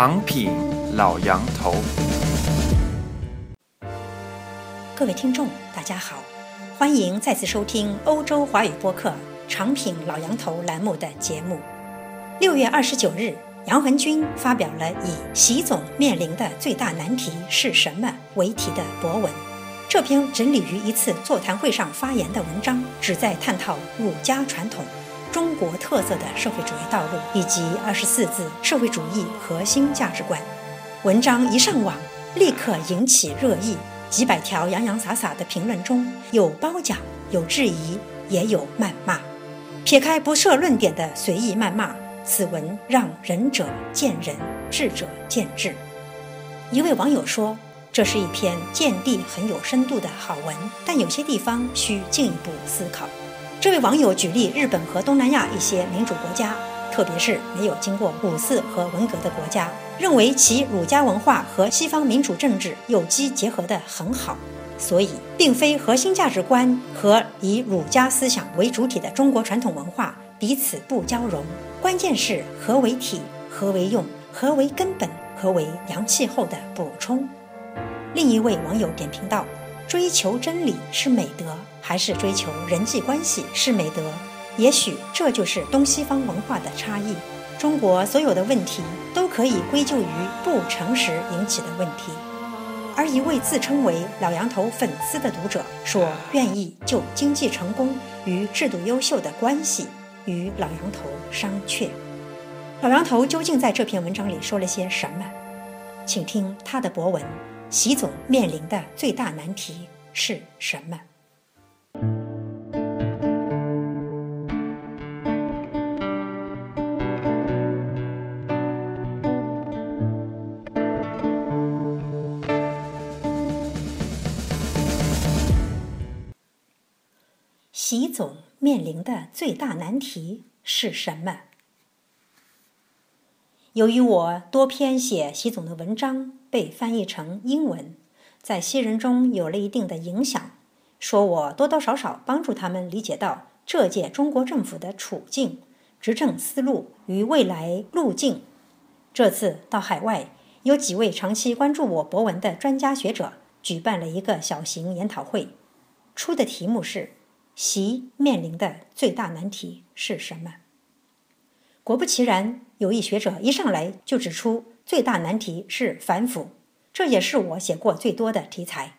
长品老杨头。各位听众，大家好，欢迎再次收听欧洲华语播客《长品老杨头》栏目的节目。六月二十九日，杨恒军发表了以“习总面临的最大难题是什么”为题的博文。这篇整理于一次座谈会上发言的文章，旨在探讨儒家传统、中国特色的社会主义道路以及二十四字社会主义核心价值观。文章一上网，立刻引起热议，几百条洋洋洒洒的评论中有褒奖，有质疑，也有谩骂。撇开不设论点的随意谩骂，此文让仁者见仁，智者见智。一位网友说。这是一篇见地很有深度的好文，但有些地方需进一步思考。这位网友举例日本和东南亚一些民主国家，特别是没有经过五四和文革的国家，认为其儒家文化和西方民主政治有机结合得很好。所以，并非核心价值观和以儒家思想为主体的中国传统文化彼此不交融，关键是何为体，何为用，何为根本，何为阳气后的补充。另一位网友点评道：“追求真理是美德，还是追求人际关系是美德？也许这就是东西方文化的差异。中国所有的问题都可以归咎于不诚实引起的问题。”而一位自称为“老杨头”粉丝的读者说：“愿意就经济成功与制度优秀的关系与老杨头商榷。”老杨头究竟在这篇文章里说了些什么？请听他的博文。习总面临的最大难题是什么？总面临的最大难题是什么？由于我多篇写习总的文章。被翻译成英文，在西人中有了一定的影响。说我多多少少帮助他们理解到这届中国政府的处境、执政思路与未来路径。这次到海外，有几位长期关注我博文的专家学者举办了一个小型研讨会，出的题目是“习面临的最大难题是什么？”果不其然，有一学者一上来就指出。最大难题是反腐，这也是我写过最多的题材。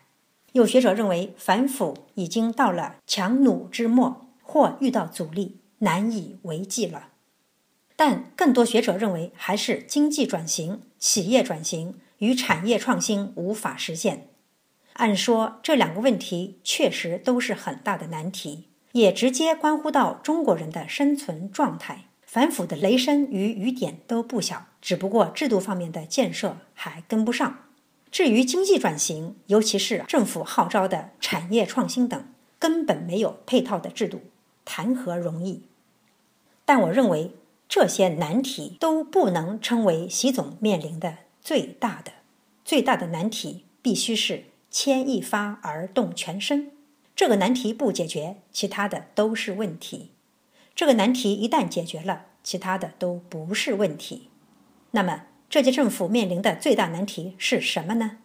有学者认为反腐已经到了强弩之末，或遇到阻力难以为继了。但更多学者认为，还是经济转型、企业转型与产业创新无法实现。按说这两个问题确实都是很大的难题，也直接关乎到中国人的生存状态。反腐的雷声与雨点都不小，只不过制度方面的建设还跟不上。至于经济转型，尤其是政府号召的产业创新等，根本没有配套的制度，谈何容易？但我认为这些难题都不能称为习总面临的最大的、最大的难题，必须是牵一发而动全身。这个难题不解决，其他的都是问题。这个难题一旦解决了，其他的都不是问题。那么，这届政府面临的最大难题是什么呢？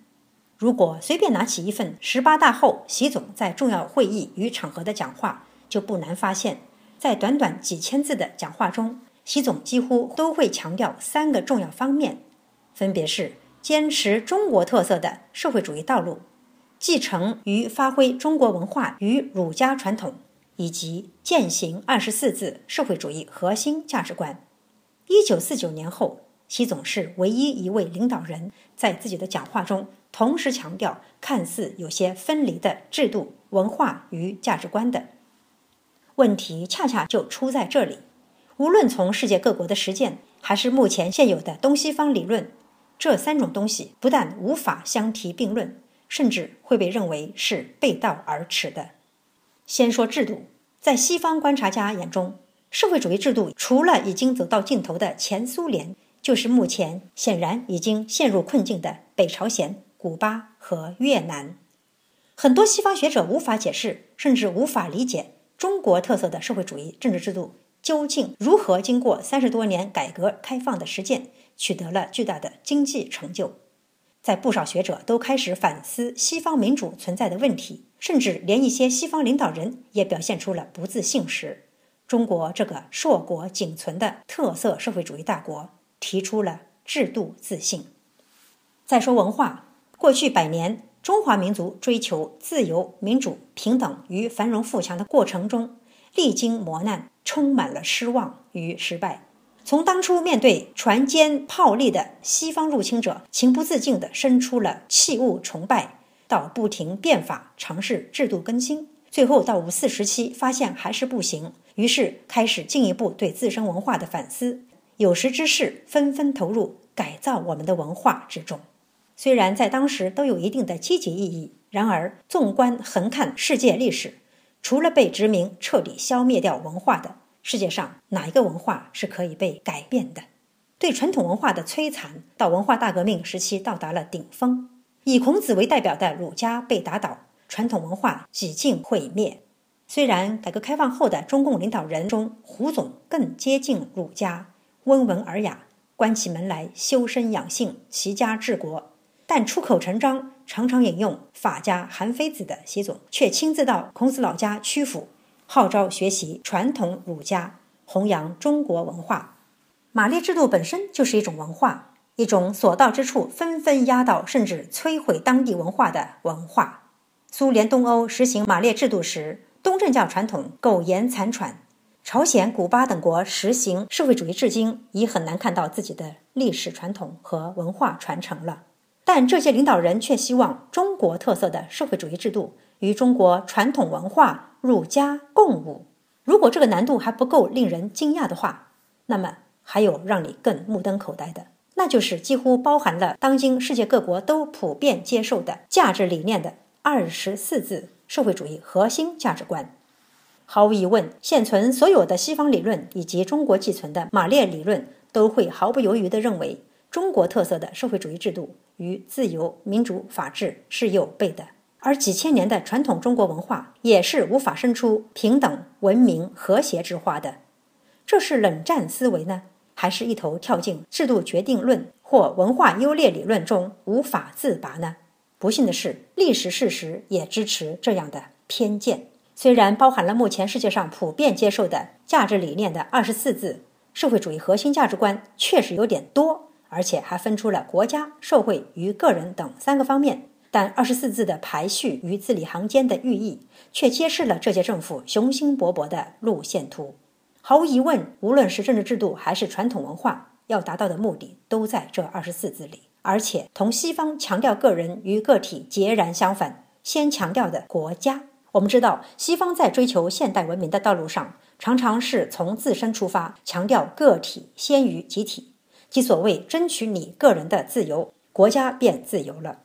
如果随便拿起一份十八大后习总在重要会议与场合的讲话，就不难发现，在短短几千字的讲话中，习总几乎都会强调三个重要方面，分别是坚持中国特色的社会主义道路，继承与发挥中国文化与儒家传统。以及践行二十四字社会主义核心价值观。一九四九年后，习总是唯一一位领导人在自己的讲话中同时强调看似有些分离的制度、文化与价值观的。问题恰恰就出在这里。无论从世界各国的实践，还是目前现有的东西方理论，这三种东西不但无法相提并论，甚至会被认为是背道而驰的。先说制度，在西方观察家眼中，社会主义制度除了已经走到尽头的前苏联，就是目前显然已经陷入困境的北朝鲜、古巴和越南。很多西方学者无法解释，甚至无法理解中国特色的社会主义政治制度究竟如何经过三十多年改革开放的实践，取得了巨大的经济成就。在不少学者都开始反思西方民主存在的问题，甚至连一些西方领导人也表现出了不自信时，中国这个硕果仅存的特色社会主义大国提出了制度自信。再说文化，过去百年。中华民族追求自由、民主、平等与繁荣富强的过程中，历经磨难，充满了失望与失败。从当初面对船坚炮利的西方入侵者，情不自禁地生出了器物崇拜，到不停变法，尝试制度更新，最后到五四时期发现还是不行，于是开始进一步对自身文化的反思。有识之士纷纷投入改造我们的文化之中。虽然在当时都有一定的积极意义，然而纵观横看世界历史，除了被殖民彻底消灭掉文化的，世界上哪一个文化是可以被改变的？对传统文化的摧残，到文化大革命时期到达了顶峰。以孔子为代表的儒家被打倒，传统文化几近毁灭。虽然改革开放后的中共领导人中，胡总更接近儒家，温文尔雅，关起门来修身养性，齐家治国。但出口成章，常常引用法家韩非子的习总，却亲自到孔子老家曲阜，号召学习传统儒家，弘扬中国文化。马列制度本身就是一种文化，一种所到之处纷纷压倒，甚至摧毁当地文化的文化。苏联东欧实行马列制度时，东正教传统苟延残喘；朝鲜、古巴等国实行社会主义，至今已很难看到自己的历史传统和文化传承了。但这些领导人却希望中国特色的社会主义制度与中国传统文化儒家共舞。如果这个难度还不够令人惊讶的话，那么还有让你更目瞪口呆的，那就是几乎包含了当今世界各国都普遍接受的价值理念的二十四字社会主义核心价值观。毫无疑问，现存所有的西方理论以及中国寄存的马列理论都会毫不犹豫地认为。中国特色的社会主义制度与自由、民主、法治是有悖的，而几千年的传统中国文化也是无法生出平等、文明、和谐之花的。这是冷战思维呢，还是一头跳进制度决定论或文化优劣理论中无法自拔呢？不幸的是，历史事实也支持这样的偏见。虽然包含了目前世界上普遍接受的价值理念的二十四字社会主义核心价值观确实有点多。而且还分出了国家、社会与个人等三个方面，但二十四字的排序与字里行间的寓意，却揭示了这届政府雄心勃勃的路线图。毫无疑问，无论是政治制度还是传统文化，要达到的目的都在这二十四字里，而且同西方强调个人与个体截然相反，先强调的国家。我们知道，西方在追求现代文明的道路上，常常是从自身出发，强调个体先于集体。即所谓争取你个人的自由，国家便自由了。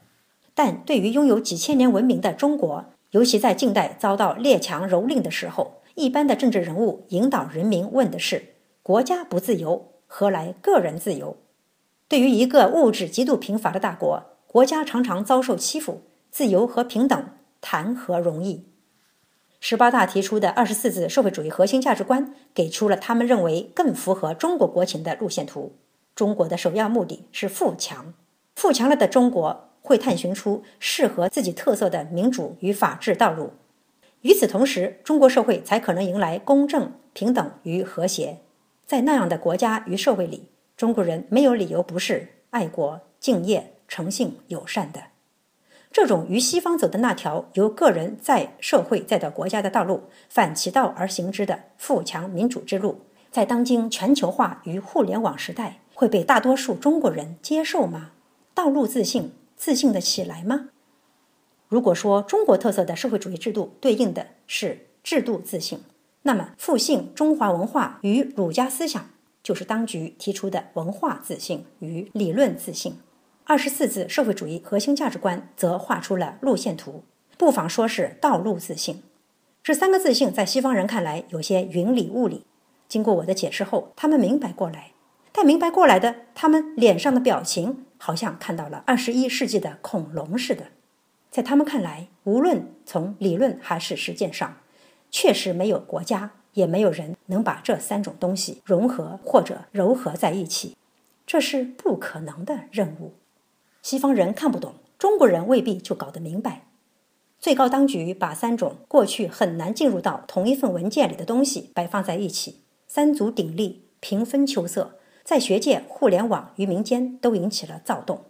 但对于拥有几千年文明的中国，尤其在近代遭到列强蹂躏的时候，一般的政治人物引导人民问的是：国家不自由，何来个人自由？对于一个物质极度贫乏的大国，国家常常遭受欺负，自由和平等谈何容易？十八大提出的二十四字社会主义核心价值观，给出了他们认为更符合中国国情的路线图。中国的首要目的是富强，富强了的中国会探寻出适合自己特色的民主与法治道路。与此同时，中国社会才可能迎来公正、平等与和谐。在那样的国家与社会里，中国人没有理由不是爱国、敬业、诚信、友善的。这种与西方走的那条由个人在社会再到国家的道路反其道而行之的富强民主之路，在当今全球化与互联网时代。会被大多数中国人接受吗？道路自信，自信的起来吗？如果说中国特色的社会主义制度对应的是制度自信，那么复兴中华文化与儒家思想就是当局提出的文化自信与理论自信。二十四字社会主义核心价值观则画出了路线图，不妨说是道路自信。这三个自信在西方人看来有些云里雾里，经过我的解释后，他们明白过来。但明白过来的，他们脸上的表情好像看到了二十一世纪的恐龙似的。在他们看来，无论从理论还是实践上，确实没有国家，也没有人能把这三种东西融合或者糅合在一起。这是不可能的任务。西方人看不懂，中国人未必就搞得明白。最高当局把三种过去很难进入到同一份文件里的东西摆放在一起，三足鼎立，平分秋色，在学界、互联网与民间都引起了躁动。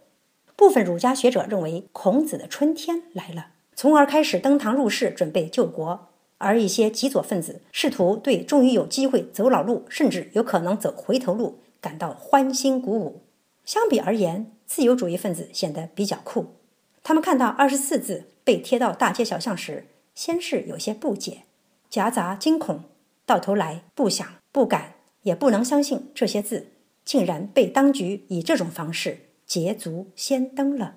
部分儒家学者认为孔子的春天来了，从而开始登堂入室，准备救国；而一些极左分子试图对终于有机会走老路，甚至有可能走回头路感到欢欣鼓舞。相比而言，自由主义分子显得比较酷。他们看到二十四字被贴到大街小巷时，先是有些不解，夹杂惊恐，到头来不想、不敢、也不能相信这些字竟然被当局以这种方式捷足先登了。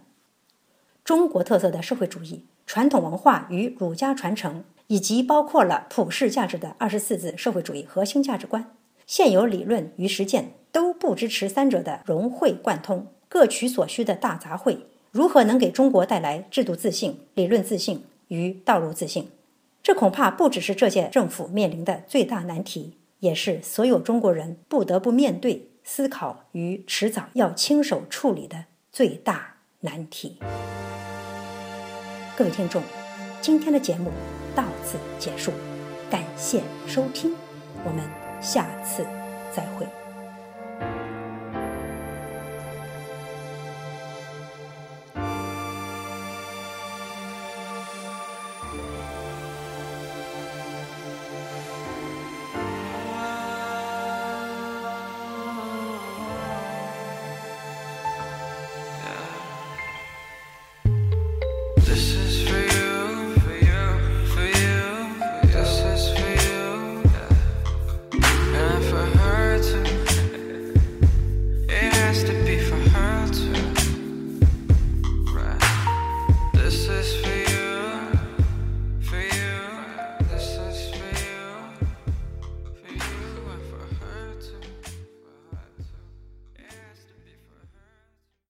中国特色的社会主义、传统文化与儒家传承，以及包括了普世价值的二十四字社会主义核心价值观，现有理论与实践都不支持三者的融会贯通、各取所需的大杂烩。如何能给中国带来制度自信、理论自信与道路自信？这恐怕不只是这届政府面临的最大难题，也是所有中国人不得不面对、思考与迟早要亲手处理的最大难题。各位听众，今天的节目到此结束，感谢收听，我们下次再会。